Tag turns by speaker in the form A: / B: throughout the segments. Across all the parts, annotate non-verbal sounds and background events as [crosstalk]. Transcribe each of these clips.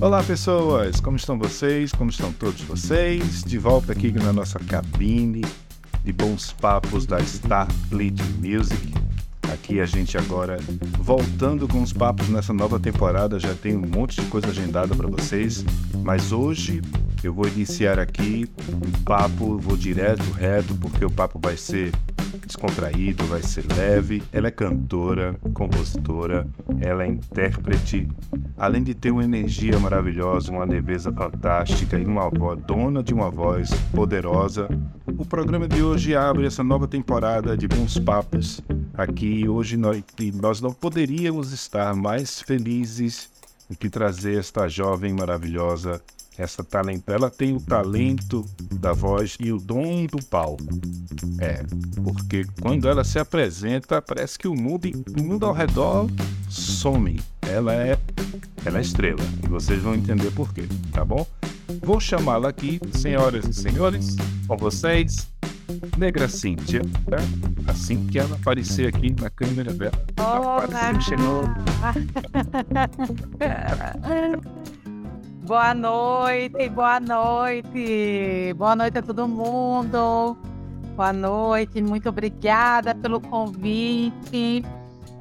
A: Olá, pessoas! Como estão vocês? Como estão todos vocês? De volta aqui na nossa cabine de bons papos da Starfleet Music. Aqui a gente agora voltando com os papos nessa nova temporada, já tem um monte de coisa agendada para vocês, mas hoje eu vou iniciar aqui um papo, vou direto, reto, porque o papo vai ser descontraído, vai ser leve. Ela é cantora, compositora, ela é intérprete, além de ter uma energia maravilhosa, uma leveza fantástica e uma voz, dona de uma voz poderosa. O programa de hoje abre essa nova temporada de Bons Papos. Aqui hoje nós, nós não poderíamos estar mais felizes do que trazer esta jovem maravilhosa essa talento, ela tem o talento da voz e o dom do palco. É, porque quando ela se apresenta, parece que o mundo, o mundo ao redor some. Ela é, ela é estrela. E vocês vão entender por quê, tá bom? Vou chamá-la aqui, senhoras e senhores, com vocês, Negra Cíntia, tá? Assim que ela aparecer aqui na câmera dela.
B: Olá! Chegou. [laughs] Boa noite, boa noite. Boa noite a todo mundo. Boa noite, muito obrigada pelo convite.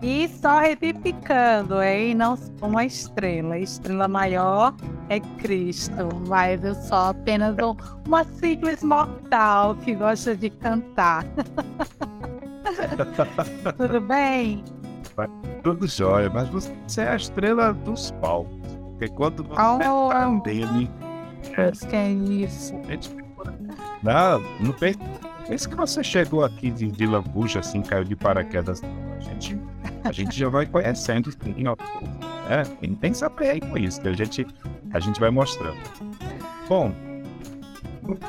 B: E só retificando, hein? Não sou uma estrela. Estrela maior é Cristo, mas eu sou apenas uma simples mortal que gosta de cantar. [laughs] Tudo bem?
A: Tudo jóia, mas você é a estrela dos palcos. Porque quando você oh, tá dele.
B: É, que é isso?
A: Não, não pense que você chegou aqui de, de lambuja, assim, caiu de paraquedas. A gente, a gente já vai conhecendo, sim, ó. É, tem, tem que saber com isso, que a gente, a gente vai mostrando. Bom,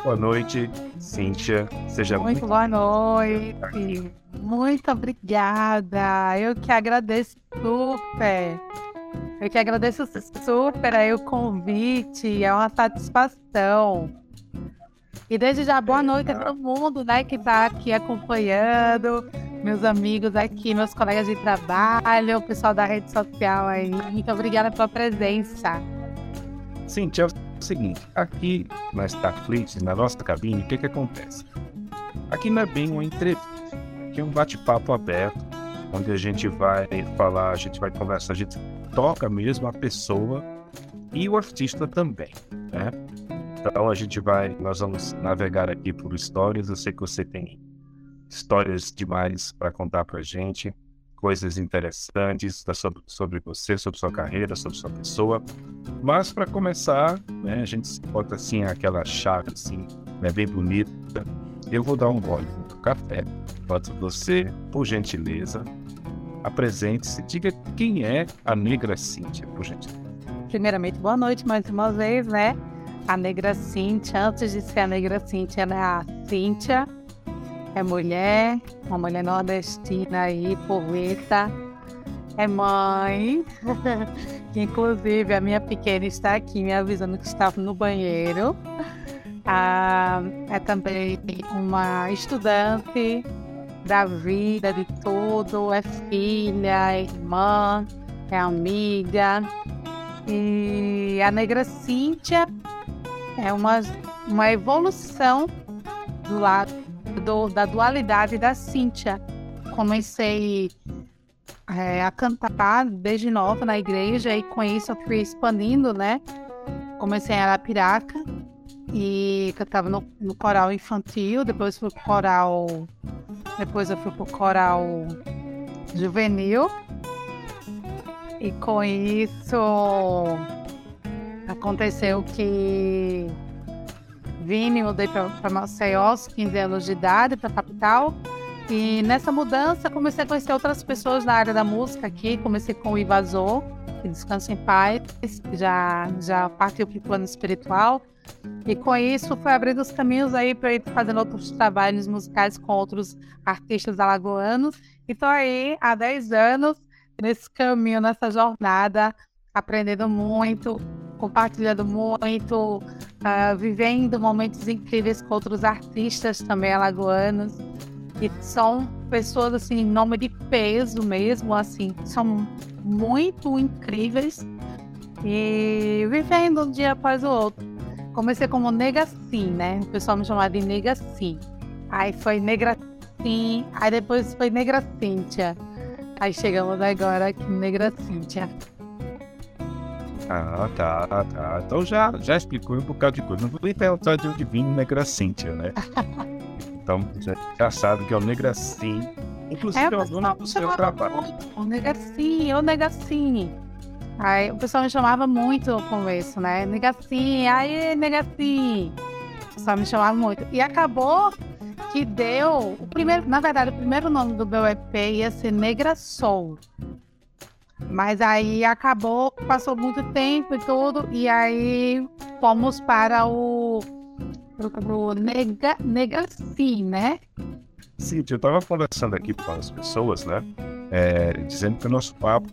A: boa noite, Cíntia. Seja
B: muito, muito boa noite. Muito obrigada. Eu que agradeço super. Eu que agradeço super aí o convite, é uma satisfação. E desde já, boa noite a todo mundo né, que está aqui acompanhando, meus amigos aqui, meus colegas de trabalho, o pessoal da rede social aí. Muito obrigada pela presença.
A: Sim, é o seguinte, aqui na Starfleet, na nossa cabine, o que, que acontece? Aqui não é bem uma entrevista, aqui é um bate-papo aberto, onde a gente vai falar, a gente vai conversar, a gente toca mesmo a pessoa e o artista também, né? Então a gente vai, nós vamos navegar aqui por histórias. Eu sei que você tem histórias demais para contar para gente, coisas interessantes sobre, sobre você, sobre sua carreira, sobre sua pessoa. Mas para começar, né, a gente bota assim aquela chave assim, né, bem bonita. Eu vou dar um gole do café. Pode você, por gentileza, apresente-se, diga quem é a Negra Cíntia, por gentileza.
B: Primeiramente, boa noite mais uma vez, né? A Negra Cíntia, antes de ser a Negra Cíntia, ela é a Cíntia, é mulher, uma mulher nordestina aí, poeta, é mãe, que [laughs] inclusive a minha pequena está aqui me avisando que estava no banheiro. Ah, é também uma estudante da vida, de tudo. É filha, é irmã, é amiga. E a Negra Cíntia é uma, uma evolução do lado do, da dualidade da Cíntia. Comecei é, a cantar desde nova na igreja e com isso eu fui expandindo, né? Comecei em Arapiraca e cantava no, no coral infantil, depois fui pro coral depois eu fui pro coral juvenil. E com isso aconteceu que vim e mudei para Maceió aos 15 anos de idade, para a capital. E nessa mudança comecei a conhecer outras pessoas na área da música aqui. Comecei com o Ivazor, que em paz, já, já partiu para o plano espiritual. E com isso foi abrindo os caminhos aí para ir fazendo outros trabalhos musicais com outros artistas alagoanos. E estou aí há 10 anos nesse caminho, nessa jornada, aprendendo muito, compartilhando muito, uh, vivendo momentos incríveis com outros artistas também alagoanos. E são pessoas assim, nome de peso mesmo, assim, são muito incríveis E vivendo um dia após o outro. Comecei como nega sim, né? O pessoal me chamava de nega sim. Aí foi negra sim, aí depois foi negra Cíntia. Aí chegamos agora aqui negra Cíntia.
A: Ah, tá, tá. Então já, já explicou um bocado de coisa. Não vou nem perguntar de onde vim Negra Cíntia, né? [laughs] então já, já sabe que é o Negra Sim. Inclusive, é,
B: o nome do seu trabalho. O Negra Sim, o Sim. Aí o pessoal me chamava muito no começo, né? Negacinha, aí negacinha. O pessoal me chamava muito. E acabou que deu. O primeiro, na verdade, o primeiro nome do meu EP ia ser Negra Soul. Mas aí acabou, passou muito tempo e tudo, e aí fomos para o. o Nega, Negaci, né?
A: Sim, eu estava conversando aqui com as pessoas, né? É, dizendo que o nosso papo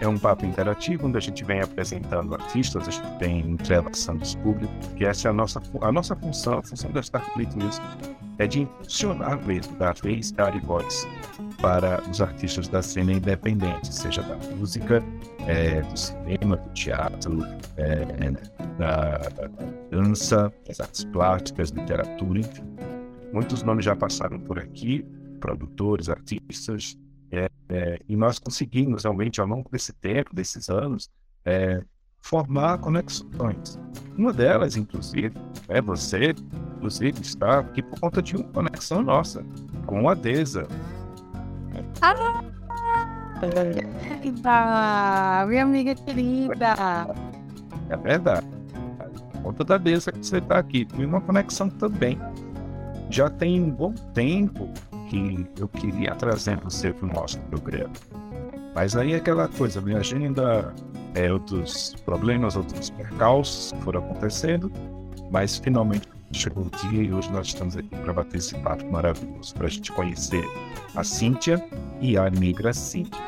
A: é um papo interativo onde a gente vem apresentando artistas, a gente vem entrelaçando os públicos, que essa é a nossa, a nossa função, a função da Starfleet Music é de impulsionar mesmo, dar vez, dar e voz para os artistas da cena independente, seja da música, é, do cinema, do teatro, é, da, da, dança, das artes plásticas, literatura, enfim. Muitos nomes já passaram por aqui, produtores, artistas, é, é, e nós conseguimos realmente, ao longo desse tempo, desses anos, é, formar conexões. Uma delas, inclusive, é você, inclusive, está aqui por conta de uma conexão nossa com a Deza.
B: Ah, minha amiga querida.
A: É verdade. Por conta da Deza que você está aqui. E uma conexão também. Já tem um bom tempo que eu queria trazer você para o nosso programa. Mas aí é aquela coisa, minha agenda, é, outros problemas, outros percalços foram acontecendo, mas finalmente chegou o dia e hoje nós estamos aqui para bater esse papo maravilhoso, para a gente conhecer a Cíntia e a negra Cíntia.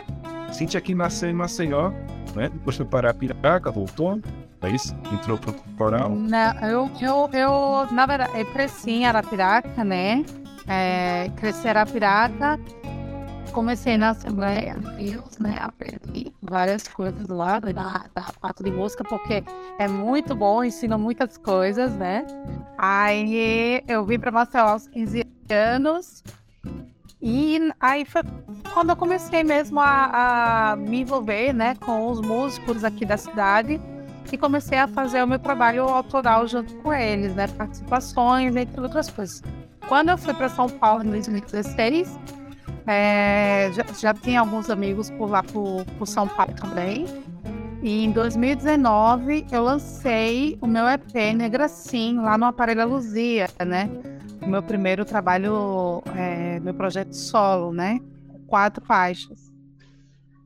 A: Cíntia aqui nasceu em Maceió, né? depois foi para Piraca, voltou, é isso? Entrou para o coral?
B: Não, eu, eu, eu, na verdade, eu cresci em Arapiraca, né? é, crescer a pirata. Comecei na Assembleia de Deus, né? Aprendi várias coisas lá da, da parte de música, porque é muito bom, ensina muitas coisas, né? Aí eu vim para Maceió aos 15 anos. E aí foi quando eu comecei mesmo a, a, me envolver né, com os músicos aqui da cidade e comecei a fazer o meu trabalho autoral junto com eles, né? Participações, entre outras coisas. Quando eu fui para São Paulo em 2016, é, já, já, tinha alguns amigos por lá por, por São Paulo também. E em 2019 eu lancei o meu EP Negra Sim, lá no Aparelho Luzia, né? O meu primeiro trabalho, é, meu projeto solo, né? Quatro faixas.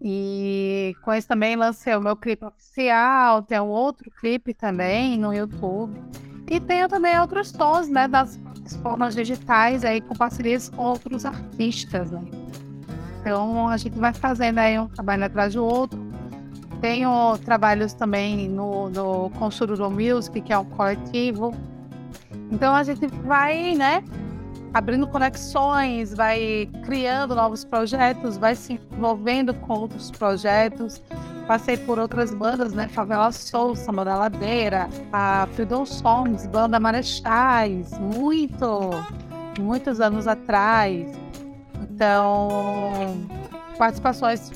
B: E com isso também lancei o meu clipe oficial, tem um outro clipe também no YouTube. E tenho também outros tons, né, das formas digitais aí com parcerias com outros artistas, né? Então a gente vai fazendo aí um trabalho atrás do outro. Tenho trabalhos também no, no Consururo Music, que é um coletivo. Então a gente vai, né, abrindo conexões, vai criando novos projetos, vai se envolvendo com outros projetos. Passei por outras bandas, né? Favela Soul, Samba da Ladeira, a Freedom Songs, Banda Marechais, muito, muitos anos atrás. Então, participações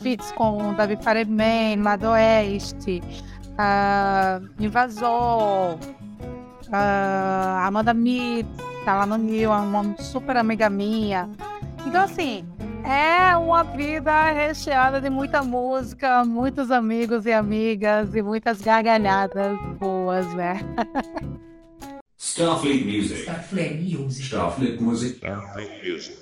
B: fits com Davi Fareman, Lado Oeste, uh, Invasor, uh, Amanda Mitz, tá lá no Nil, é uma super amiga minha. Então, assim, é uma vida recheada de muita música, muitos amigos e amigas e muitas gargalhadas boas, né? Starfleet Music. Starfleet Music. Starfleet Music. Starfleet Music.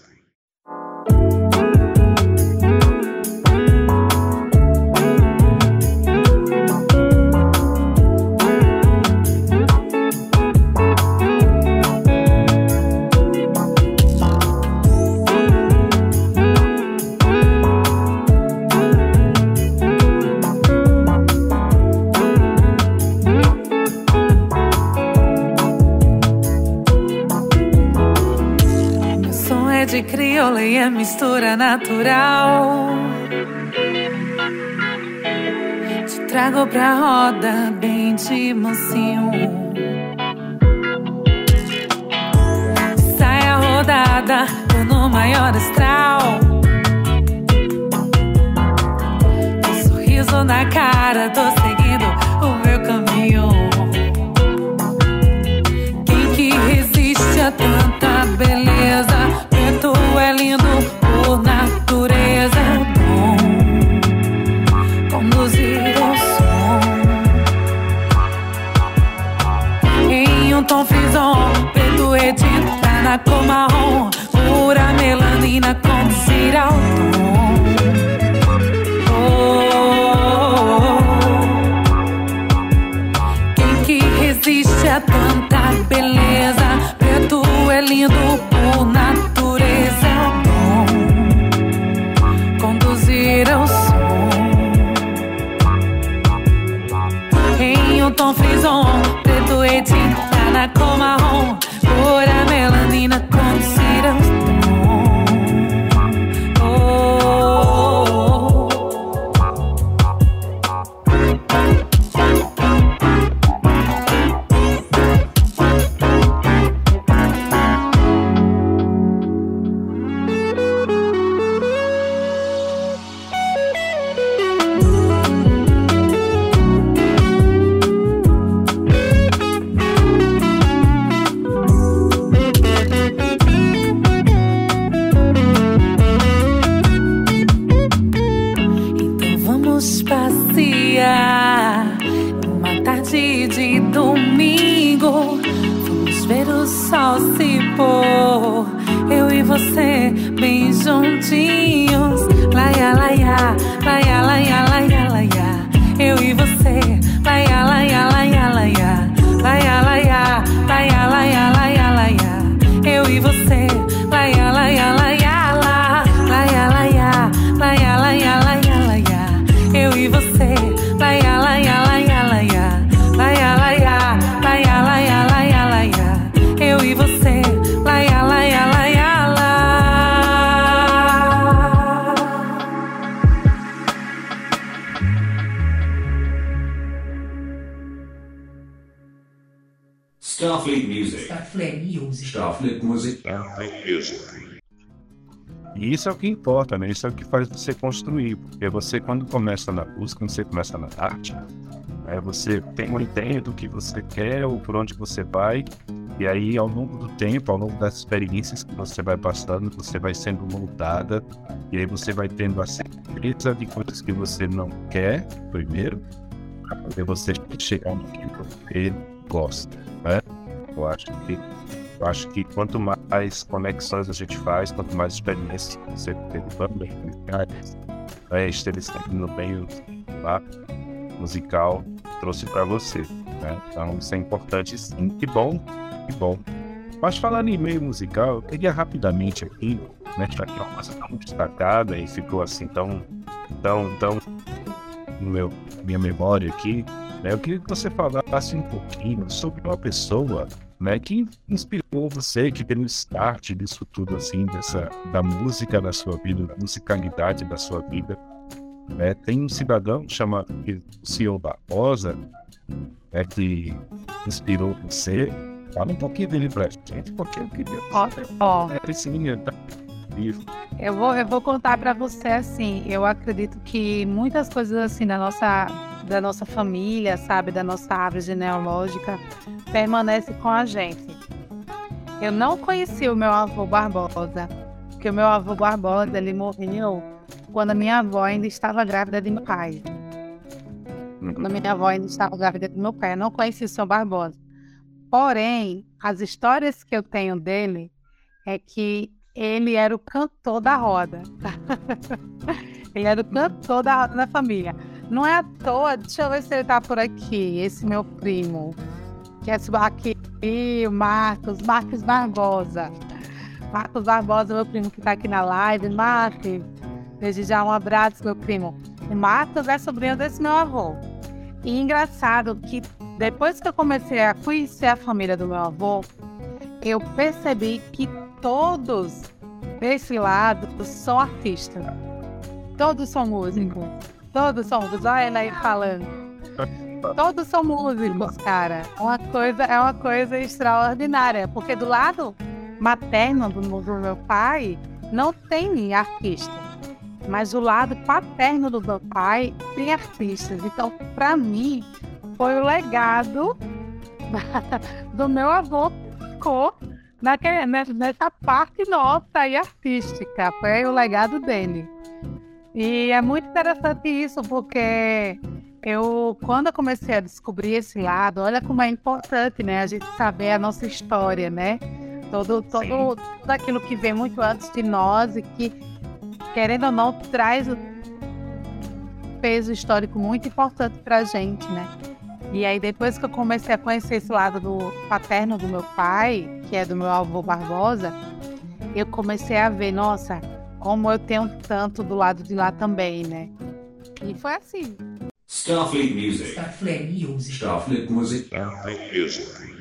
C: Natural de trago pra roda bem de mansinho. Sai a rodada, tô no maior astral. Com sorriso na cara, tô seguindo o meu caminho. Quem que resiste a tanta beleza? Edita na cor marrom, pura melanina conduzir ao tom. Oh, quem que resiste a tanta beleza? Preto é lindo por natureza. É bom conduzir ao som em um tom frison, preto edita na cor E
A: isso é o que importa, né? Isso é o que faz você construir. Porque você, quando começa na música, quando você começa na arte, é, você tem uma ideia do que você quer ou por onde você vai. E aí, ao longo do tempo, ao longo das experiências que você vai passando, você vai sendo moldada. E aí você vai tendo a certeza de coisas que você não quer, primeiro, para poder você chegar no que você gosta, né? Eu acho que eu acho que quanto mais conexões a gente faz, quanto mais experiências você tem também, é, estabelecendo no meio lá, musical, trouxe para você. Né? Então isso é importante sim. Que bom, que bom. Mas falando em meio musical, eu queria rapidamente aqui, né, já que é uma coisa tão destacada e ficou assim tão, tão, tão no meu minha memória aqui, né, eu queria que você falasse um pouquinho sobre uma pessoa né, que inspirou você, que deu o start disso tudo, assim, dessa, da música da sua vida, da musicalidade da sua vida. Né? Tem um cidadão chamado senhor Barbosa, né, que inspirou você. Fala um pouquinho dele pra gente, porque eu queria
B: Ó, ó,
A: é, esse menino tá
B: eu vou, eu vou contar pra você assim. Eu acredito que muitas coisas assim da nossa, da nossa família, sabe, da nossa árvore genealógica, permanecem com a gente. Eu não conheci o meu avô Barbosa, porque o meu avô Barbosa ele morreu quando a minha avó ainda estava grávida de meu pai. Quando a minha avó ainda estava grávida de meu pai, eu não conheci o seu Barbosa. Porém, as histórias que eu tenho dele é que ele era o cantor da roda. [laughs] ele era o cantor da roda da família. Não é à toa, deixa eu ver se ele tá por aqui, esse meu primo. Que é aqui, o Marcos, Marcos Barbosa. Marcos Barbosa, meu primo que tá aqui na live. Marcos, desde já um abraço, meu primo. O Marcos é sobrinho desse meu avô. E engraçado que depois que eu comecei a conhecer a família do meu avô, eu percebi que todos desse lado são artistas. Todos são músicos. Todos são músicos. Olha ela aí falando. Todos são músicos, cara. É uma coisa, é uma coisa extraordinária. Porque do lado materno do, meu pai não tem artista. Mas o lado paterno do meu pai tem artistas. Então, para mim, foi o legado [laughs] do meu avô ficou naquele, nessa parte nossa aí artística. Foi o legado dele. E é muito interessante isso, porque eu, quando eu comecei a descobrir esse lado, olha como é importante, né? A gente saber a nossa história, né? Todo, todo, tudo aquilo que vem muito antes de nós e que, querendo ou não, traz um peso histórico muito importante para a gente, né? E aí, depois que eu comecei a conhecer esse lado do paterno do meu pai, que é do meu avô Barbosa, eu comecei a ver, nossa, como eu tenho tanto do lado de lá também, né? E foi assim.
D: Starfleet Music.
E: Starfleet Music.
D: Starfleet Music.
C: A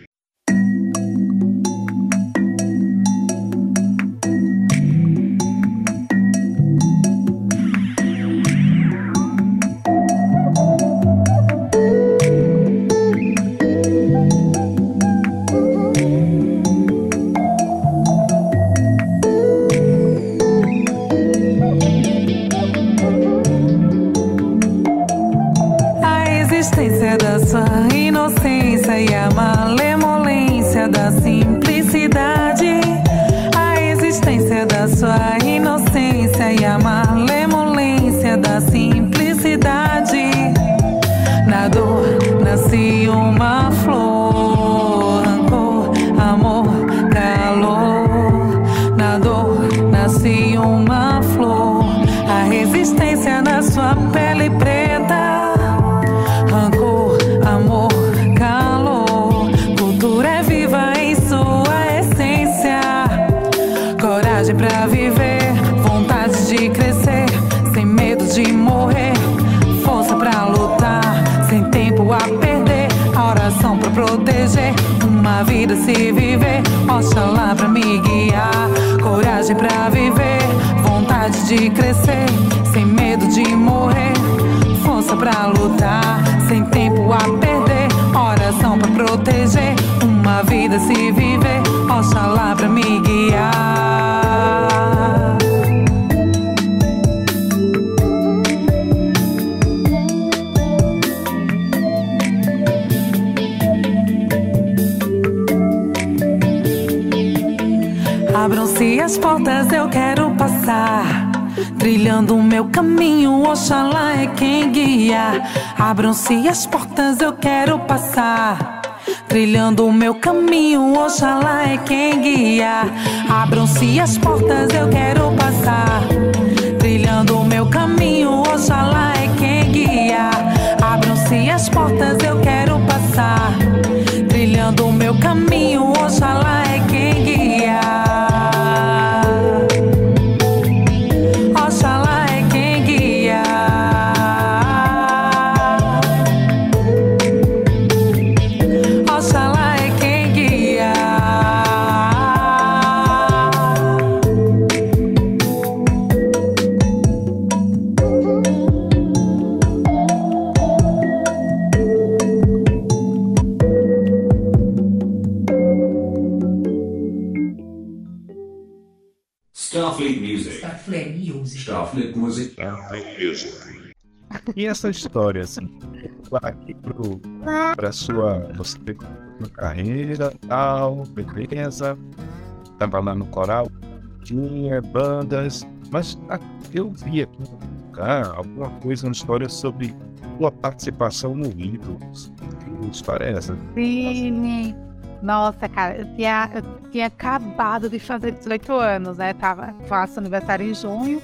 C: Coragem pra Trilhando o meu caminho, Oxalá é quem guia. Abram-se as portas, eu quero passar. Trilhando o meu caminho, Oxalá é quem guia. Abram-se as portas, eu quero passar.
A: E essa história, assim, pra sua, você carreira, tal, beleza, tava lá no coral, tinha bandas, mas a- eu vi aqui alguma coisa, uma história sobre sua participação no Idols. Que história é essa?
B: Sim. Nossa, cara, eu tinha, eu tinha acabado de fazer 18 anos, né? Tava, faço aniversário em junho.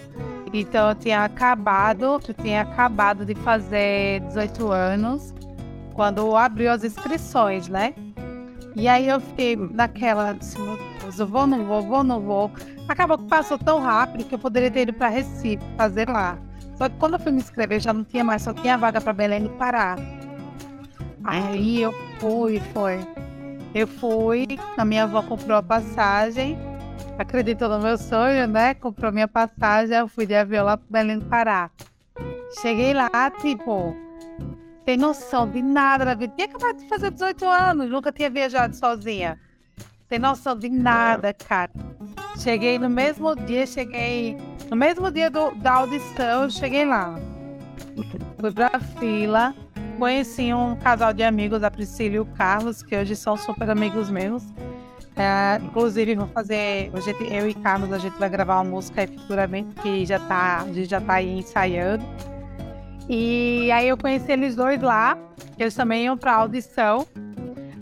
B: Então eu tinha acabado, eu tinha acabado de fazer 18 anos quando abriu as inscrições, né? E aí eu fiquei naquela, assim, meu Deus, eu vou, não vou, vou, não vou. Acabou que passou tão rápido que eu poderia ter ido para Recife fazer lá. Só que quando eu fui me inscrever já não tinha mais, só tinha vaga para Belém do Pará. Aí eu fui, foi. Eu fui, a minha avó comprou a passagem, acreditou no meu sonho, né? Comprou minha passagem, eu fui de avião lá para Belém do Pará. Cheguei lá, tipo, tem noção de nada da vida. Tinha acabado de fazer 18 anos, nunca tinha viajado sozinha. Tem noção de nada, cara. Cheguei no mesmo dia, cheguei. No mesmo dia do, da audição, eu cheguei lá. Fui pra fila, conheci um casal de amigos, a Priscila e o Carlos, que hoje são super amigos meus. É, inclusive, vou fazer. Hoje eu e Carlos, a gente vai gravar uma música aí futuramente, que já tá, a gente já tá aí ensaiando. E aí eu conheci eles dois lá, eles também iam pra audição.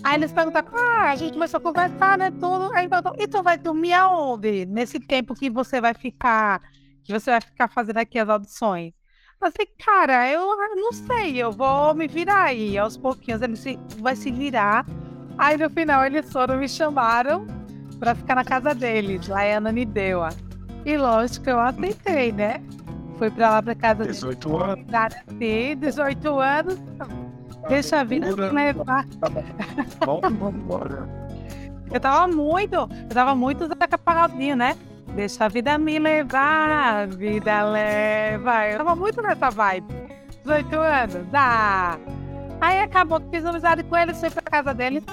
B: Aí eles perguntaram, ah, a gente começou a conversar, né, tudo. Aí perguntou, e tu vai dormir aonde? Nesse tempo que você vai ficar, que você vai ficar fazendo aqui as audições. Eu falei, cara, eu não sei, eu vou me virar aí. Aos pouquinhos ele se, vai se virar. Aí no final eles foram me chamaram pra ficar na casa deles, lá em Ananindeua. E lógico, eu aceitei, né? Fui pra lá pra casa
A: 18 anos.
B: Sim, 18 anos. Deixa a vida me levar.
A: Bom, vamos embora.
B: Eu tava muito, eu tava muito Zeca Pagodinho, né? Deixa a vida me levar, a vida leva. Eu tava muito nessa vibe. 18 anos, dá. Aí acabou fiz amizade com ele, fui pra casa dele.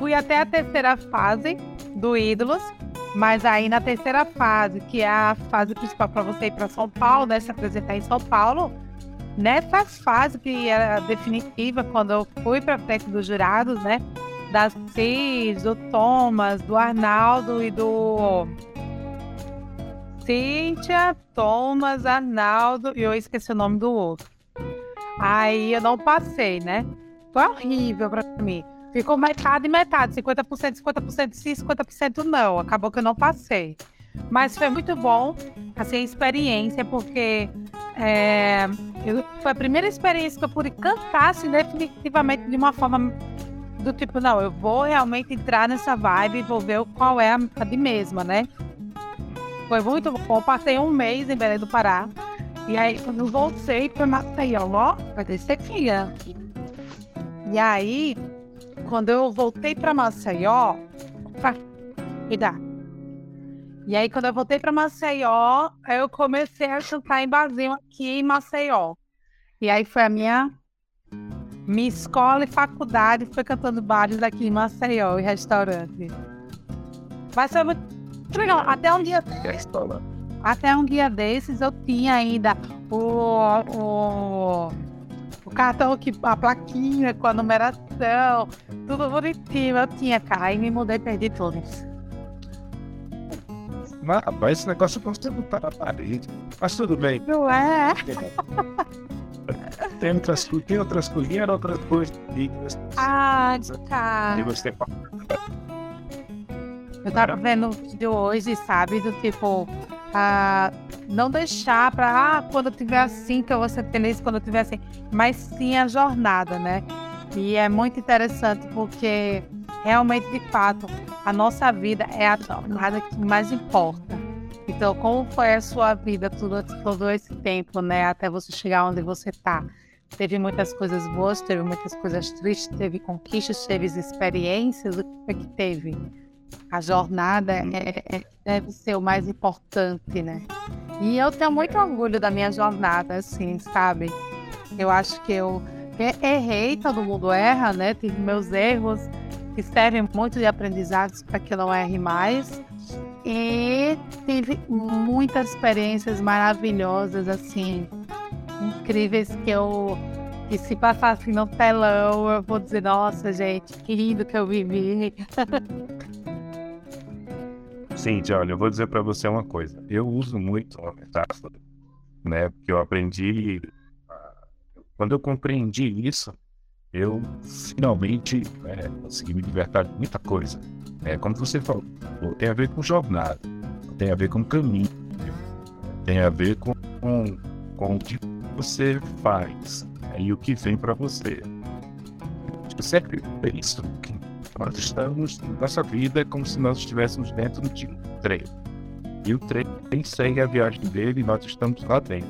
B: Fui até a terceira fase do Ídolos. Mas aí na terceira fase, que é a fase principal para você ir para São Paulo, né? Se apresentar em São Paulo. Nessa fase que era definitiva, quando eu fui para frente dos jurados, né? Da Cis, do Thomas, do Arnaldo e do Cíntia, Thomas, Arnaldo e eu esqueci o nome do outro. Aí eu não passei, né? Foi horrível para mim. Ficou metade e metade, 50%, 50% sim, 50% não. Acabou que eu não passei. Mas foi muito bom, assim, a experiência, porque é, eu, foi a primeira experiência que eu pude cantar, assim, definitivamente de uma forma do tipo, não, eu vou realmente entrar nessa vibe e vou ver qual é a, a de mesma, né? Foi muito bom. Passei um mês em Belém do Pará. E aí, quando voltei para Maceió, ó, vai descer filha. E aí, quando eu voltei para Maceió, pra cuidar. E aí, quando eu voltei para Maceió, eu comecei a cantar em barzinho aqui em Maceió. E aí foi a minha, minha escola e faculdade, foi cantando bares aqui em Maceió e restaurante. Mas foi muito legal. Até um dia. Até um dia desses eu tinha ainda o, o o cartão que a plaquinha com a numeração, tudo bonitinho. Eu tinha, cara, aí me mudei e perdi tudo.
A: Mas, rapaz, esse negócio você não tá na parede. Mas tudo bem.
B: Não é? [laughs]
A: Tem outras, tem outras coisinhas, outras coisas.
B: Ah, tá.
A: E você
B: Eu tava vendo um vídeo hoje, sabe? Do tipo, ah, não deixar para ah, quando eu tiver assim, que eu vou ser feliz quando eu tiver assim, mas sim a jornada, né? E é muito interessante porque realmente, de fato, a nossa vida é a jornada que mais importa. Então, como foi a sua vida todo, esse tempo, né? Até você chegar onde você está? Teve muitas coisas boas, teve muitas coisas tristes, teve conquistas, teve experiências, o que foi que teve? A jornada é, é, deve ser o mais importante, né? E eu tenho muito orgulho da minha jornada, assim, sabe? Eu acho que eu errei, todo mundo erra, né? Tive meus erros que servem muito de aprendizados para que eu não erre mais. E tive muitas experiências maravilhosas, assim, incríveis que eu que se passasse no telão, eu vou dizer, nossa, gente, que lindo que eu vivi. [laughs]
A: Cintia, olha, eu vou dizer para você uma coisa. Eu uso muito uma metáfora, né? Porque eu aprendi. Quando eu compreendi isso, eu finalmente é, consegui me libertar de muita coisa. É, como você falou, tem a ver com jornada, tem a ver com caminho, tem a ver com, com, com o que você faz é, e o que vem para você. Eu sempre penso que nós estamos, nossa vida é como se nós estivéssemos dentro de um trem. E o trem segue a viagem dele e nós estamos lá dentro,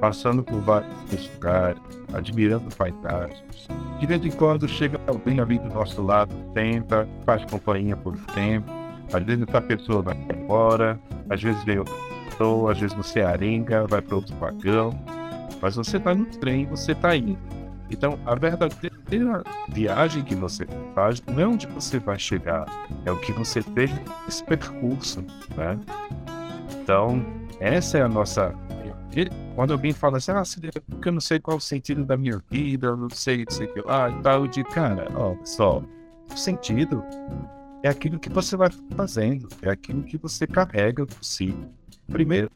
A: passando por vários lugares, admirando paisagens. De vez em quando chega alguém ali do nosso lado, tenta, faz companhia por tempo. Às vezes essa pessoa vai embora, às vezes vem outra pessoa, às vezes você arenga, vai para outro vagão. mas você está no trem, você está indo. Então, a verdadeira viagem que você faz não é onde você vai chegar, é o que você fez esse percurso, né? Então, essa é a nossa. Quando alguém fala assim, ah, porque eu não sei qual o sentido da minha vida, eu não sei, não sei o que lá e tal, digo, cara, ó, pessoal, o sentido é aquilo que você vai fazendo, é aquilo que você carrega por si. Primeiro,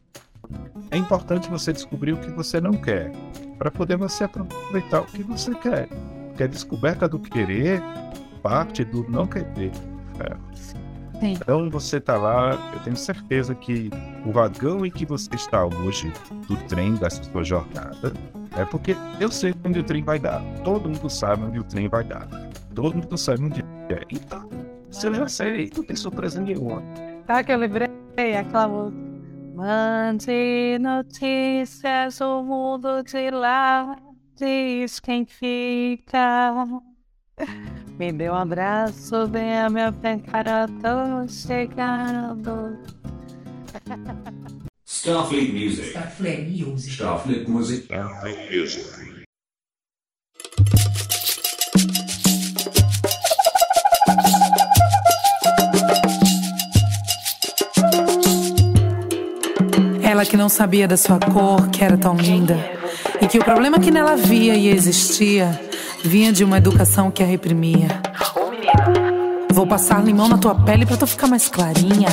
A: é importante você descobrir o que você não quer, para poder você aproveitar o que você quer. Porque a descoberta do querer parte do não querer. É.
B: Sim.
A: Então você está lá, eu tenho certeza que o vagão em que você está hoje, do trem dessa sua jornada, é porque eu sei onde o trem vai dar. Todo mundo sabe onde o trem vai dar. Todo mundo sabe onde é. Então, se eu sei, não tem surpresa nenhuma.
B: Tá que eu lembrei aquela música. Mande notícias, o mundo de lá diz quem fica. Me dê um abraço, venha me apertar, eu tô chegando.
D: Starfleet Music.
E: Starfleet Music.
D: Starfleet Music.
C: Ela que não sabia da sua cor, que era tão linda, e que o problema que nela havia e existia vinha de uma educação que a reprimia. Vou passar limão na tua pele pra tu ficar mais clarinha.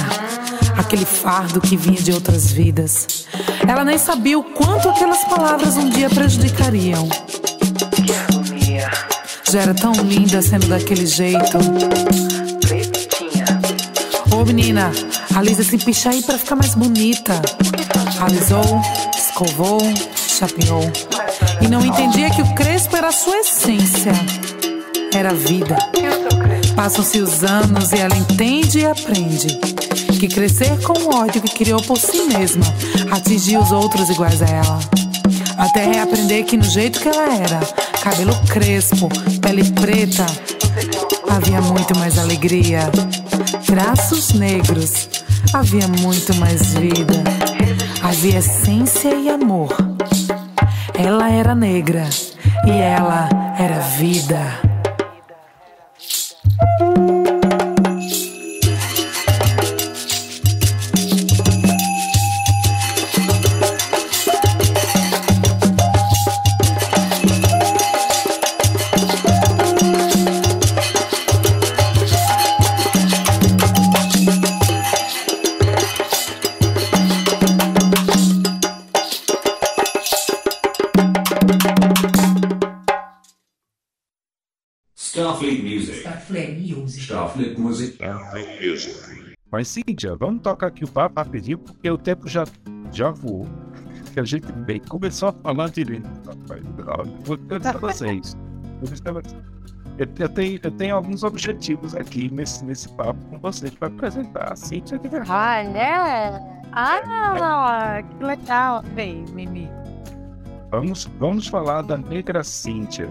C: Aquele fardo que vinha de outras vidas. Ela nem sabia o quanto aquelas palavras um dia prejudicariam. Já era tão linda sendo daquele jeito. Ô menina, alisa esse picha aí pra ficar mais bonita. Alisou, escovou, chapeou. E não entendia que o crespo era a sua essência. Era a vida. Passam-se os anos e ela entende e aprende. Que crescer com o ódio que criou por si mesma atingir os outros iguais a ela. Até reaprender que no jeito que ela era, cabelo crespo, pele preta, havia muito mais alegria. Traços negros, havia muito mais vida. Havia essência e amor. Ela era negra e ela era vida.
D: Music.
A: Mas, Cíntia, vamos tocar aqui o papo rapidinho, porque o tempo já, já voou. Que a gente bem começou a falar direito. Vou contar pra vocês. Eu estava- Eu, eu tenho, eu tenho alguns objetivos aqui nesse, nesse papo com vocês para apresentar a Cíntia de verdade.
B: Olha! Ah, que legal! Vem, Mimi.
A: Vamos, vamos falar da negra Cíntia.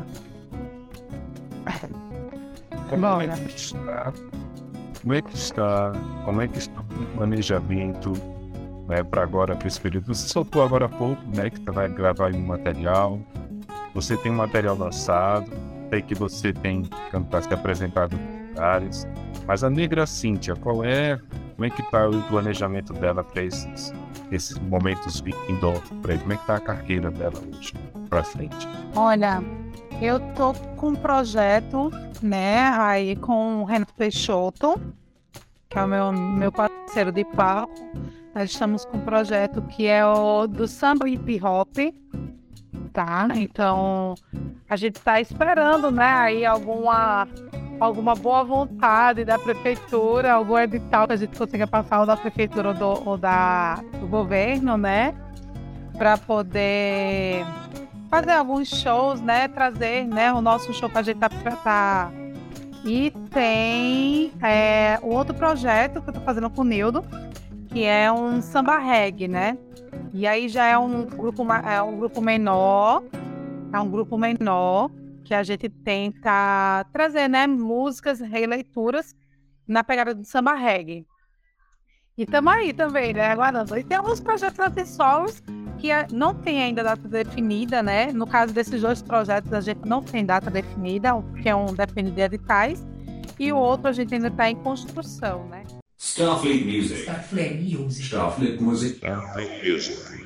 A: [laughs] Como é que está? Como é que está? Como é que está o planejamento né, para agora, para esse período? Você soltou agora há pouco, né? Que você vai gravar um material. Você tem um material lançado. Sei que você tem cantar se apresentado em lugares. Mas a negra Cíntia, qual é? Como é que está o planejamento dela para esses, esses momentos vindo? Ele? Como é que está a carreira dela hoje para frente?
B: Olha, eu tô com um projeto, né, aí com o Renato Peixoto, que é o meu, meu parceiro de papo. Nós estamos com um projeto que é o do samba hip hop, tá? Então, a gente está esperando, né, aí alguma alguma boa vontade da prefeitura, algum edital que a gente consiga passar ou da prefeitura ou, do, ou da, do governo, né, para poder fazer alguns shows, né? Trazer, né? O nosso show que a gente tá. tá... E tem é, um outro projeto que eu tô fazendo com o Nildo, que é um samba reggae, né? E aí já é um grupo, é um grupo menor, é um grupo menor que a gente tenta trazer, né? Músicas, releituras na pegada do samba reggae. E estamos aí também, né? Aguardando. E que é, não tem ainda data definida, né? No caso desses dois projetos, a gente não tem data definida, porque é um depende de editais, e o outro a gente ainda está em construção, né?
F: Starfleet Music.
E: Starfleet Music.
F: Starfleet Music.
C: Starfleet Music.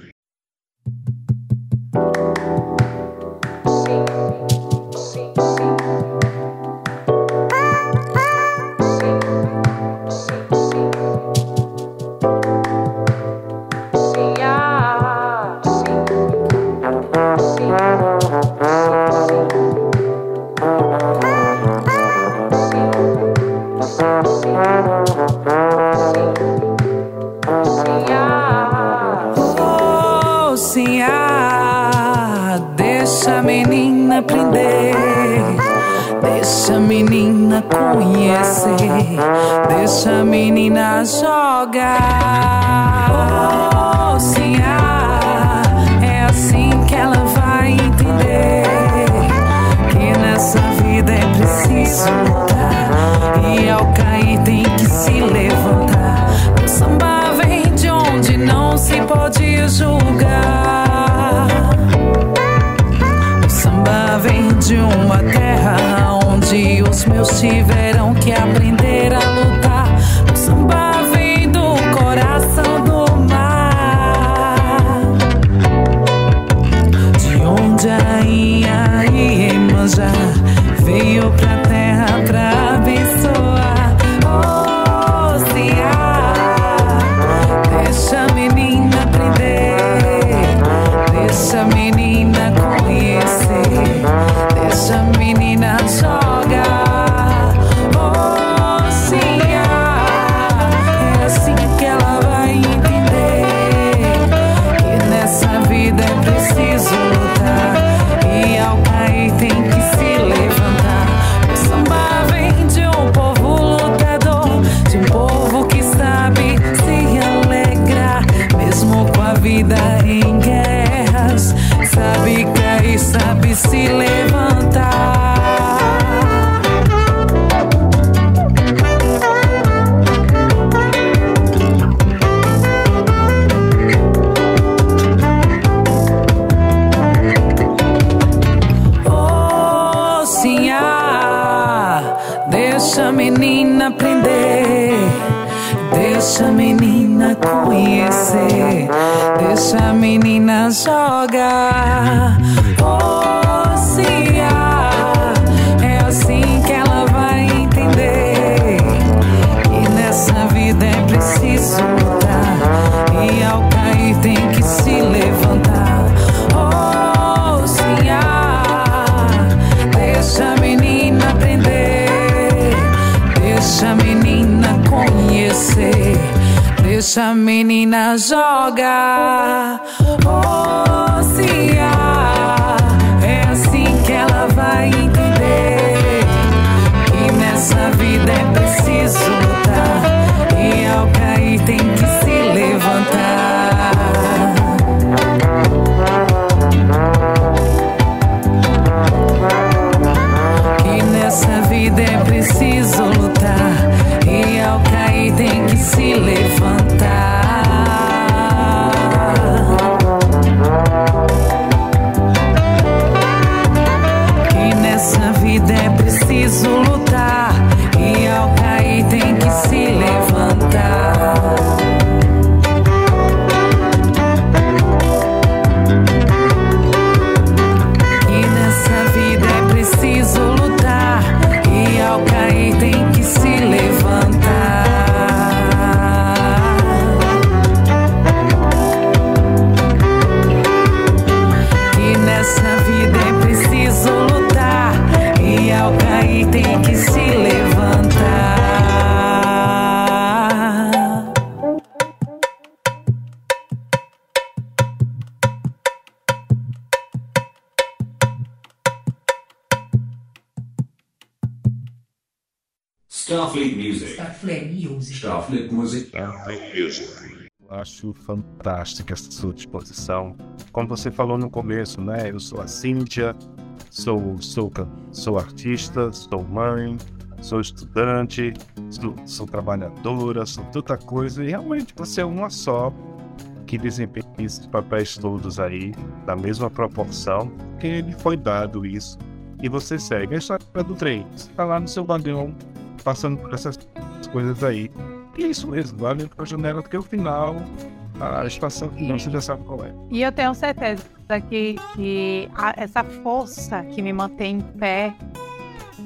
D: Oh.
C: acho fantástica essa sua disposição. Como você falou no começo, né? Eu sou a Cíntia, sou, sou, sou artista, sou mãe, sou estudante, sou, sou trabalhadora, sou tanta coisa. E realmente você é uma só
A: que desempenha esses papéis todos aí, da mesma proporção que ele foi dado isso. E você segue a história do trem. Você está lá no seu vagão, passando por essas coisas aí. E é isso mesmo, vai olhando pra janela, porque o final, a estação final, você já sabe qual é.
B: E eu tenho certeza que, que a- essa força que me mantém em pé.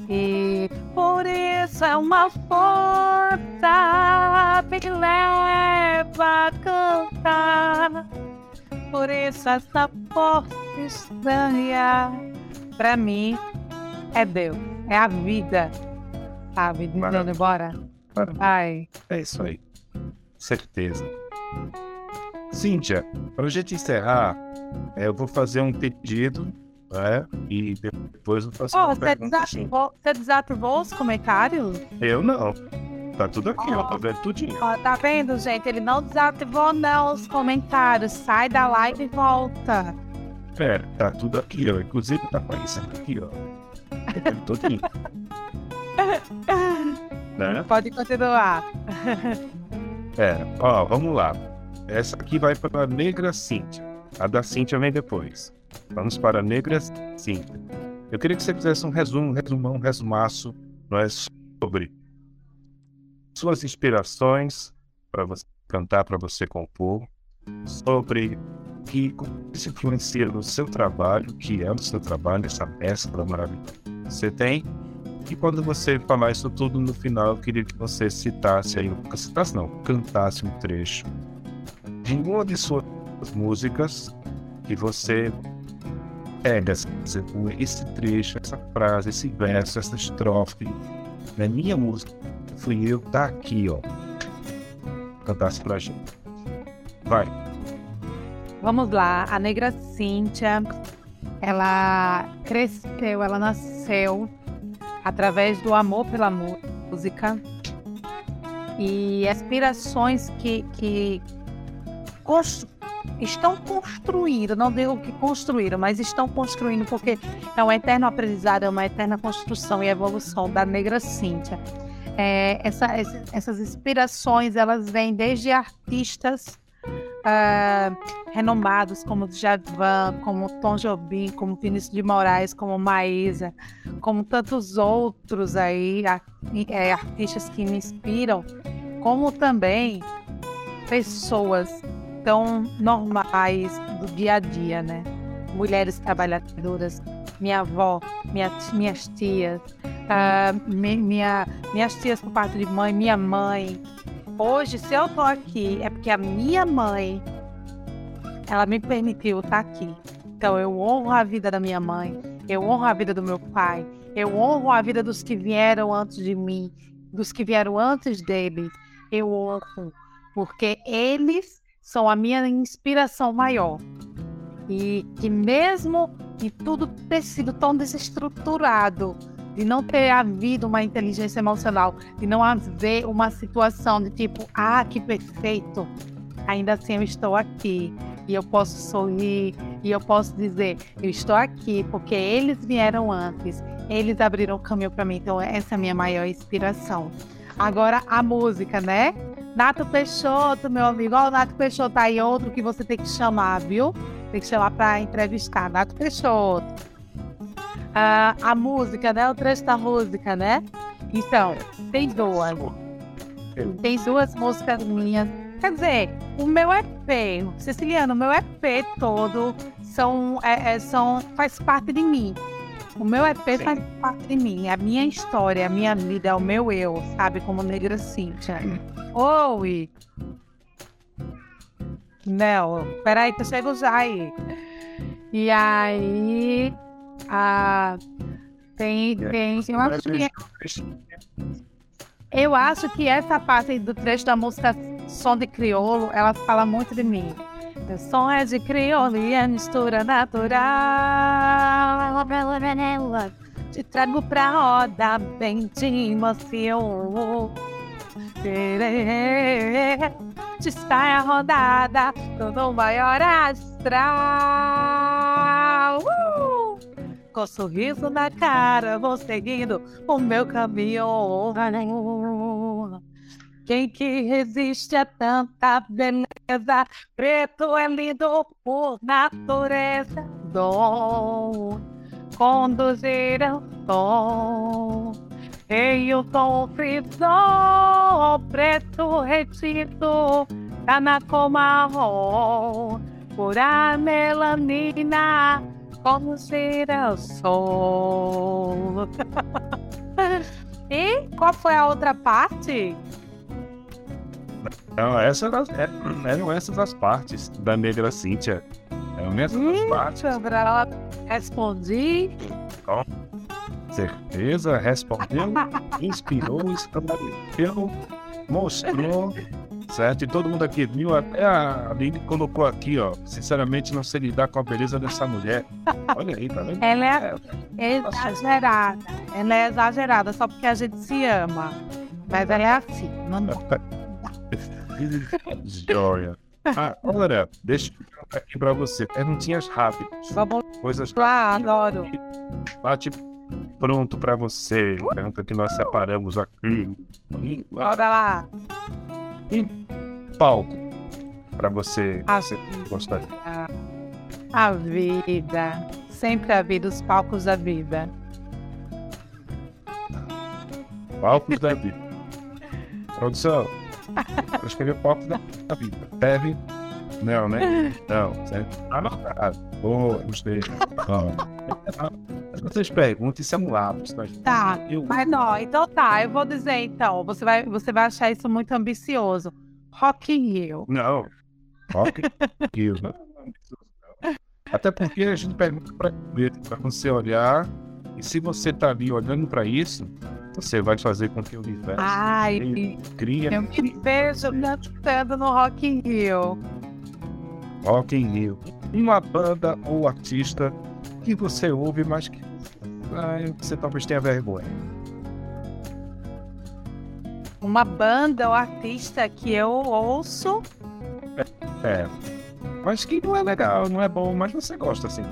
B: E por isso é uma força que leva a cantar. Por isso essa força estranha pra mim é Deus, é a vida. Sabe? Dizendo,
A: Maravilha.
B: bora. Vai.
A: É isso aí. Certeza. Cíntia, para a gente encerrar, é, eu vou fazer um pedido, né? E depois eu faço
B: Ó,
A: uma
B: você
A: pergunta.
B: desativou, você desativou os comentários?
A: Eu não. Tá tudo aqui, ó.
B: Ó.
A: Tá vendo tudinho.
B: Ó, tá vendo, gente? Ele não desativou não os comentários. Sai da live e volta.
A: Pera, tá tudo aqui, ó. Inclusive tá aparecendo aqui, ó. Tá vendo tudinho. [laughs] né?
B: Pode continuar. [laughs]
A: É, ó, vamos lá. Essa aqui vai para a Negra Cíntia. A da Cíntia vem depois. Vamos para a Negra Cíntia. Eu queria que você fizesse um resumo, um resumão, um resumaço, não é, sobre suas inspirações para você cantar, para você compor, sobre que como isso influencia no seu trabalho, que é o seu trabalho, essa mescla maravilhosa você tem. E quando você falar isso tudo no final, eu queria que você citasse aí, citasse não, cantasse um trecho de uma de suas músicas que você pega assim, você, "Pô, esse trecho, essa frase, esse verso, essa estrofe, não é minha música, fui eu, tá aqui, ó. Cantasse pra gente. Vai.
B: Vamos lá. A negra Cíntia, ela cresceu, ela nasceu através do amor pela música e aspirações que, que cons- estão construindo, não digo que construíram, mas estão construindo, porque é um eterno aprendizado, é uma eterna construção e evolução da negra Cíntia. É, essa- essas inspirações, elas vêm desde artistas ah, renomados como Djavan, como Tom Jobim, como Vinícius de Moraes, como Maísa, como tantos outros aí, é, artistas que me inspiram, como também pessoas tão normais do dia a dia, né? Mulheres trabalhadoras, minha avó, minha, minhas tias, mi- minha, minhas tias por parte de mãe, minha mãe, Hoje, se eu tô aqui, é porque a minha mãe, ela me permitiu estar aqui. Então, eu honro a vida da minha mãe, eu honro a vida do meu pai, eu honro a vida dos que vieram antes de mim, dos que vieram antes dele. Eu honro, porque eles são a minha inspiração maior. E que mesmo de tudo ter sido tão desestruturado, de não ter havido uma inteligência emocional, de não haver uma situação de tipo, ah, que perfeito, ainda assim eu estou aqui e eu posso sorrir e eu posso dizer, eu estou aqui porque eles vieram antes, eles abriram o caminho para mim, então essa é a minha maior inspiração. Agora a música, né? Nato Peixoto, meu amigo, ó, o Nato Peixoto aí, outro que você tem que chamar, viu? Tem que chamar para entrevistar, Nato Peixoto. Ah, a música, né? O trecho da música, né? Então, tem duas. Tem duas músicas minhas. Quer dizer, o meu EP, Siciliano, o meu EP todo são, é, é, são, faz parte de mim. O meu EP
A: Sim.
B: faz parte de mim. É a minha história, a minha vida, é o meu eu, sabe? Como negra Cíntia. Oi! Não, peraí que eu chego já aí. E aí, a, tem, tem, eu acho que eu acho que essa parte do trecho da música Som de Crioulo, ela fala muito de mim. O som é de crioulo e é mistura natural. Te trago pra roda bem de emoção. Te sai a rodada todo maior astral. Com sorriso na cara, vou seguindo o meu caminho. Quem que resiste a tanta beleza? Preto é lindo por natureza. Dom, conduzir ao som. Em o tom frisou, preto retido, tá na cor marrom. Pura melanina, conduzir ao sol. [laughs] e qual foi a outra parte?
A: Não, essa era, é- eram essas as partes da negra Cíntia. Eram essas as
B: Hum,
A: partes.
B: Sandra, respondi.
A: Certeza, respondeu, inspirou, esclareceu, mostrou, certo? E todo mundo aqui viu, até a Aline colocou aqui, ó. Sinceramente, não sei lidar com a beleza dessa mulher. Olha aí, tá vendo?
B: Ela é exagerada. Ela é exagerada só porque a gente se ama. Mas ela é assim. Não [laughs]
A: Joia. Ah, olha, deixa eu perguntar aqui pra você. Perguntinhas rápidas.
B: Vamos
A: Coisas
B: lá, adoro.
A: bate pronto pra você. Pergunta que nós separamos aqui.
B: Bora lá.
A: Palco. Pra você,
B: A
A: você gostar.
B: A vida. Sempre a vida, os palcos da vida.
A: Palcos da vida. [laughs] Produção. Eu escrevi palcos da da vida. Deve. Não, né? Não, certo? Anotado. Boa, gostei. Ó. Vocês perguntam, isso é um lápis. Nós...
B: Tá,
A: Eu,
B: mas não, então tá, eu vou dizer então. Você vai, você vai achar isso muito ambicioso. Rock in Rio.
A: Não. Rock in Rio. [laughs] Até porque a gente pergunta para você olhar e se você tá ali olhando para isso, você vai fazer com que o universo
B: Ai,
A: cria
B: eu me vejo cantando no Rock in Rio.
A: Rock in Rio. Uma banda ou artista que você ouve, mas que você talvez tenha vergonha.
B: Uma banda ou artista que eu ouço.
A: É. Mas que não é legal, não é bom, mas você gosta assim.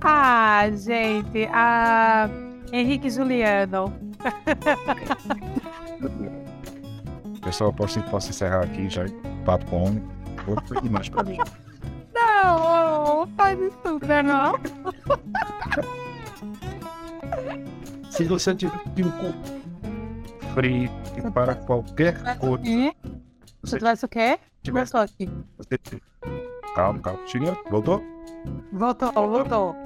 B: Ah, gente, a Henrique Juliano. [laughs]
A: Pessoal, posso, posso encerrar aqui já papo com homem. Vou pedir mais pra mim. [laughs]
B: Não, faz isso, né, não.
A: Se você tiver um frio para qualquer coisa?
B: Você tivesse o quê?
A: tivesse,
B: aqui.
A: você... Calma, calma. Chega, voltou?
B: Voltou, voltou.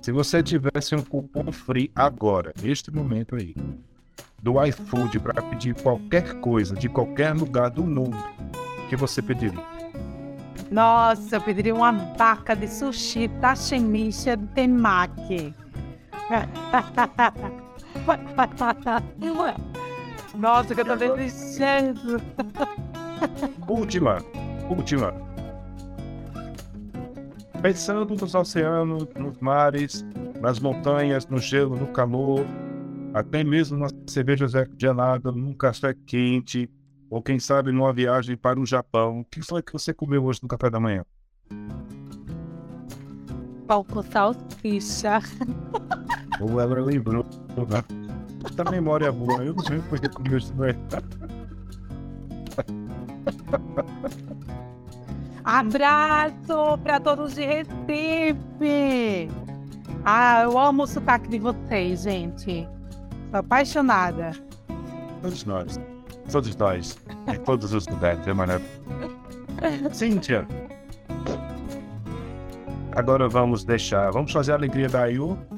A: Se você tivesse um cupom free agora, neste momento aí, do iFood para pedir qualquer coisa de qualquer lugar do mundo, o que você pediria?
B: Nossa, eu pediria uma vaca de sushi tachimicha de temaki. Nossa, que eu tô desejando.
A: Última, última. Pensando nos oceanos, nos mares, nas montanhas, no gelo, no calor, até mesmo na cerveja gelada, num café quente, ou quem sabe numa viagem para o Japão. O que foi que você comeu hoje no café da manhã?
B: Pão com salsicha.
A: Ou ela lembrou, né? Da memória boa, eu não sei porque comeu isso, não é? [laughs]
B: Abraço para todos de Recife. Ah, eu amo o sotaque de vocês, gente. Sou apaixonada.
A: Todos nós. Todos nós. Em todos os lugares, é maravilhoso. Cíntia. Agora vamos deixar. Vamos fazer a alegria da Ayu. [laughs]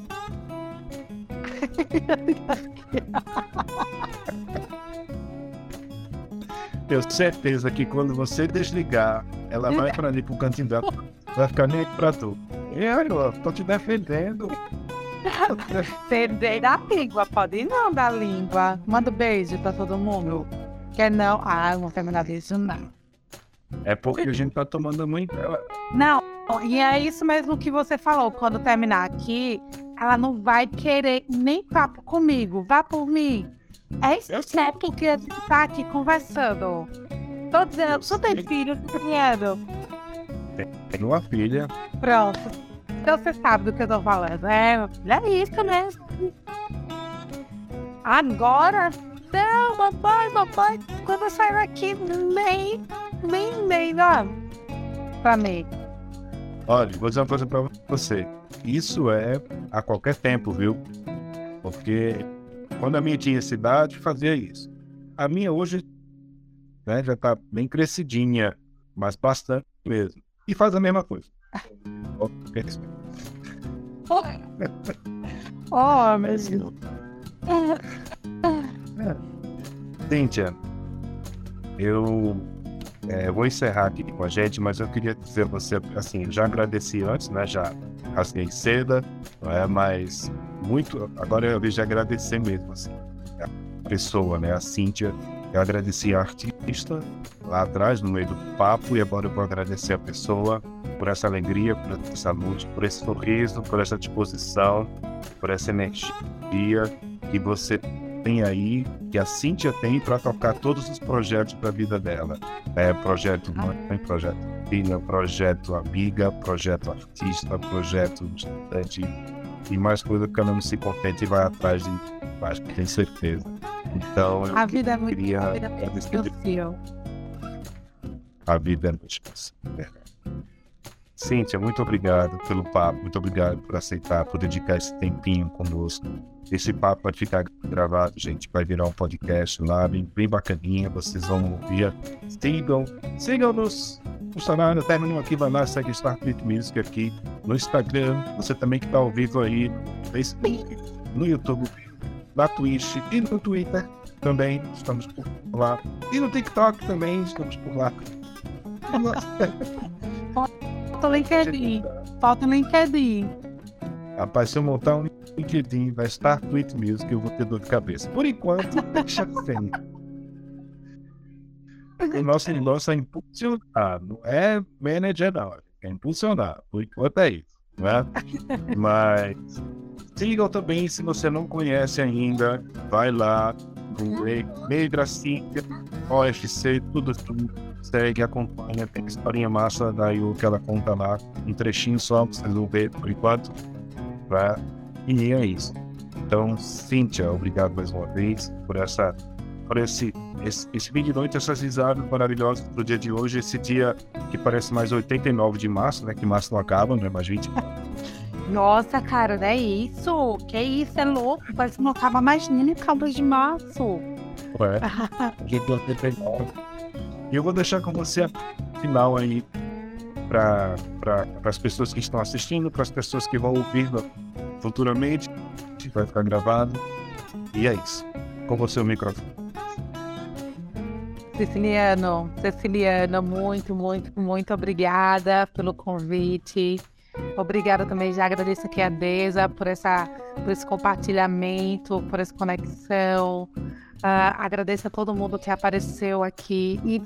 A: Tenho certeza que quando você desligar, ela vai para ali pro cantinho dela. Vai ficar nem aqui pra tu. E aí, ó, tô te defendendo. [laughs]
B: Perdei da língua, pode ir não da língua. Manda um beijo pra todo mundo. Quer não? Ah, eu não quero mandar beijo, não.
A: É porque a gente tá tomando muito.
B: Não, e é isso mesmo que você falou. Quando terminar aqui, ela não vai querer nem papo comigo. Vá por mim. É isso
A: Eu
B: é porque a gente tá aqui conversando. Tô dizendo, tu tem filho, dinheiro.
A: Tem uma filha.
B: Pronto. Então você sabe do que eu tô falando. É, é isso mesmo. Agora? Não, papai, papai, quando eu sair aqui, nem, nem, nem, não. Pra mim.
A: Olha, vou dizer uma coisa pra você. Isso é a qualquer tempo, viu? Porque quando a minha tinha essa idade, fazia isso. A minha hoje né, já tá bem crescidinha, mas bastante mesmo. E faz a mesma coisa. Ok.
B: Oh, meu Deus. [laughs]
A: Cíntia, eu é, vou encerrar aqui com a gente, mas eu queria dizer você, assim, já agradeci antes, né? Já rasguei seda, é? Mas muito, agora eu vejo agradecer mesmo, assim, a pessoa, né? A Cíntia, eu agradeci a artista lá atrás, no meio do papo, e agora eu vou agradecer a pessoa por essa alegria, por essa luz, por esse sorriso, por essa disposição, por essa energia que você tem aí, que a Cíntia tem para tocar todos os projetos para a vida dela. É projeto mãe, projeto filha, projeto amiga, projeto artista, projeto estudante e mais coisa que ela não se contente e vai atrás de mais, tenho certeza. Então,
B: A vida é muito
A: queria
B: a vida é muito difícil.
A: a vida é muito. Verdade. Cíntia, muito obrigado pelo papo, muito obrigado por aceitar, por dedicar esse tempinho conosco. Esse papo vai ficar gravado, gente, vai virar um podcast lá, bem, bem bacaninha, vocês vão ouvir. Sigam, sigam-nos. Funcionário, terminou aqui, vai lá, segue Starfleet Music aqui no Instagram. Você também que está ao vivo aí no Facebook, no YouTube, na Twitch e no Twitter também estamos por lá. E no TikTok também estamos por lá. [laughs]
B: Falta o LinkedIn. Falta o LinkedIn.
A: Rapaz, se eu montar um LinkedIn, vai estar Tweet Music, eu vou ter dor de cabeça. Por enquanto, deixa assim. O nosso negócio é impulsionar, não é manager, não. É impulsionar. Por enquanto é isso, não é? Mas sigam também, se você não conhece ainda, vai lá Negra Cíntia, OFC, tudo, tudo. Segue, acompanha, tem historinha massa daí o que ela conta lá, um trechinho só pra vocês ver por enquanto. Tá? E é isso. Então, Cíntia, obrigado mais uma vez por essa por esse, esse, esse vídeo de noite, essas risadas maravilhosas do dia de hoje, esse dia que parece mais 89 de março, né? Que março não acaba, não é mais 20.
B: Nossa, cara, não é isso? Que isso, é louco. Parece que não acaba mais nem caldo de março.
A: Ué. [laughs] E eu vou deixar com você a final aí para as pessoas que estão assistindo, para as pessoas que vão ouvir futuramente, vai ficar gravado. E é isso. Com você o microfone.
B: Ceciliano, Ceciliano, muito, muito, muito obrigada pelo convite. Obrigada também, já agradeço aqui a Deza por, essa, por esse compartilhamento, por essa conexão. Ah, agradeço a todo mundo que apareceu aqui e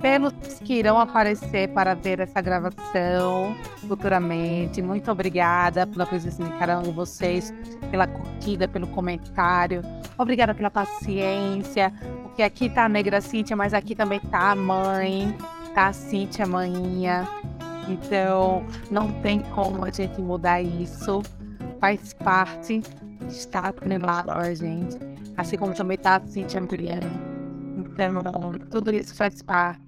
B: pelos que irão aparecer para ver essa gravação futuramente. Muito obrigada pela presença de cada um de vocês, pela curtida, pelo comentário. Obrigada pela paciência, porque aqui tá a Negra Cíntia, mas aqui também tá a mãe, tá a Cíntia Maninha. Então, não tem como a gente mudar isso. Faz parte, está atrelado a gente. Assim como também está a Ambriano. Então, tudo isso faz parte.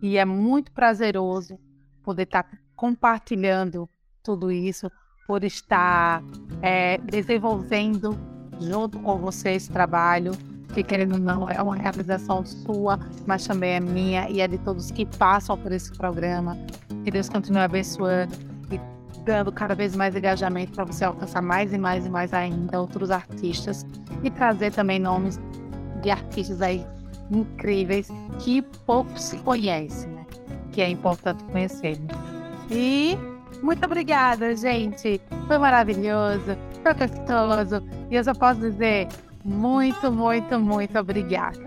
B: E é muito prazeroso poder estar compartilhando tudo isso, por estar é, desenvolvendo junto com você esse trabalho, que querendo ou não é uma realização sua, mas também é minha e é de todos que passam por esse programa. Que Deus continue abençoando e dando cada vez mais engajamento para você alcançar mais e mais e mais ainda outros artistas e trazer também nomes de artistas aí incríveis que pouco se conhecem, né? Que é importante conhecer. E muito obrigada, gente. Foi maravilhoso, foi gostoso. E eu só posso dizer muito, muito, muito obrigada.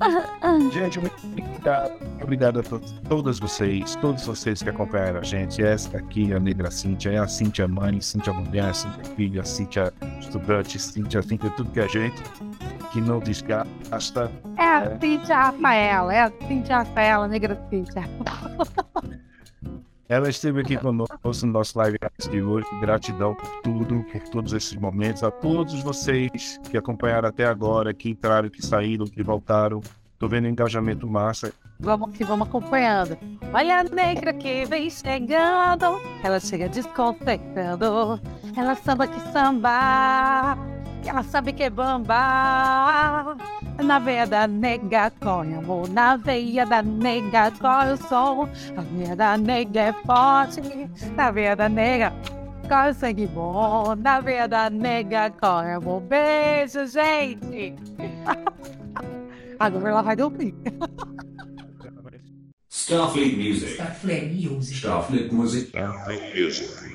B: [laughs]
A: Gente, muito obrigado. Obrigado a todos, todas vocês, todos vocês que acompanharam a gente. Essa aqui é a Negra Cíntia, é a Cíntia mãe, Cíntia mulher, Cíntia filha, Cíntia estudante, Cíntia, Cíntia, tudo que é gente que não desgasta.
B: É a Cíntia Rafaela, é a Cíntia Rafaela, negra Cíntia. [laughs]
A: Ela esteve aqui conosco no nosso live de hoje. Gratidão por tudo, por todos esses momentos. A todos vocês que acompanharam até agora, que entraram, que saíram, que voltaram. Tô vendo engajamento massa.
B: Vamos que vamos acompanhando. Olha a negra que vem chegando. Ela chega desconcertando. Ela samba que samba. Ela sabe que é bamba. Na veia da nega corre amor. Na veia da nega corre o som. A veia da nega é forte. Na veia da nega corre o sangue bom. Na veia da nega corre amor. Beijo, gente. [laughs] Agora ela vai dormir.
D: Starfleet Music.
E: Starfleet Music.
D: Starfleet Music.
G: Starfleet Music.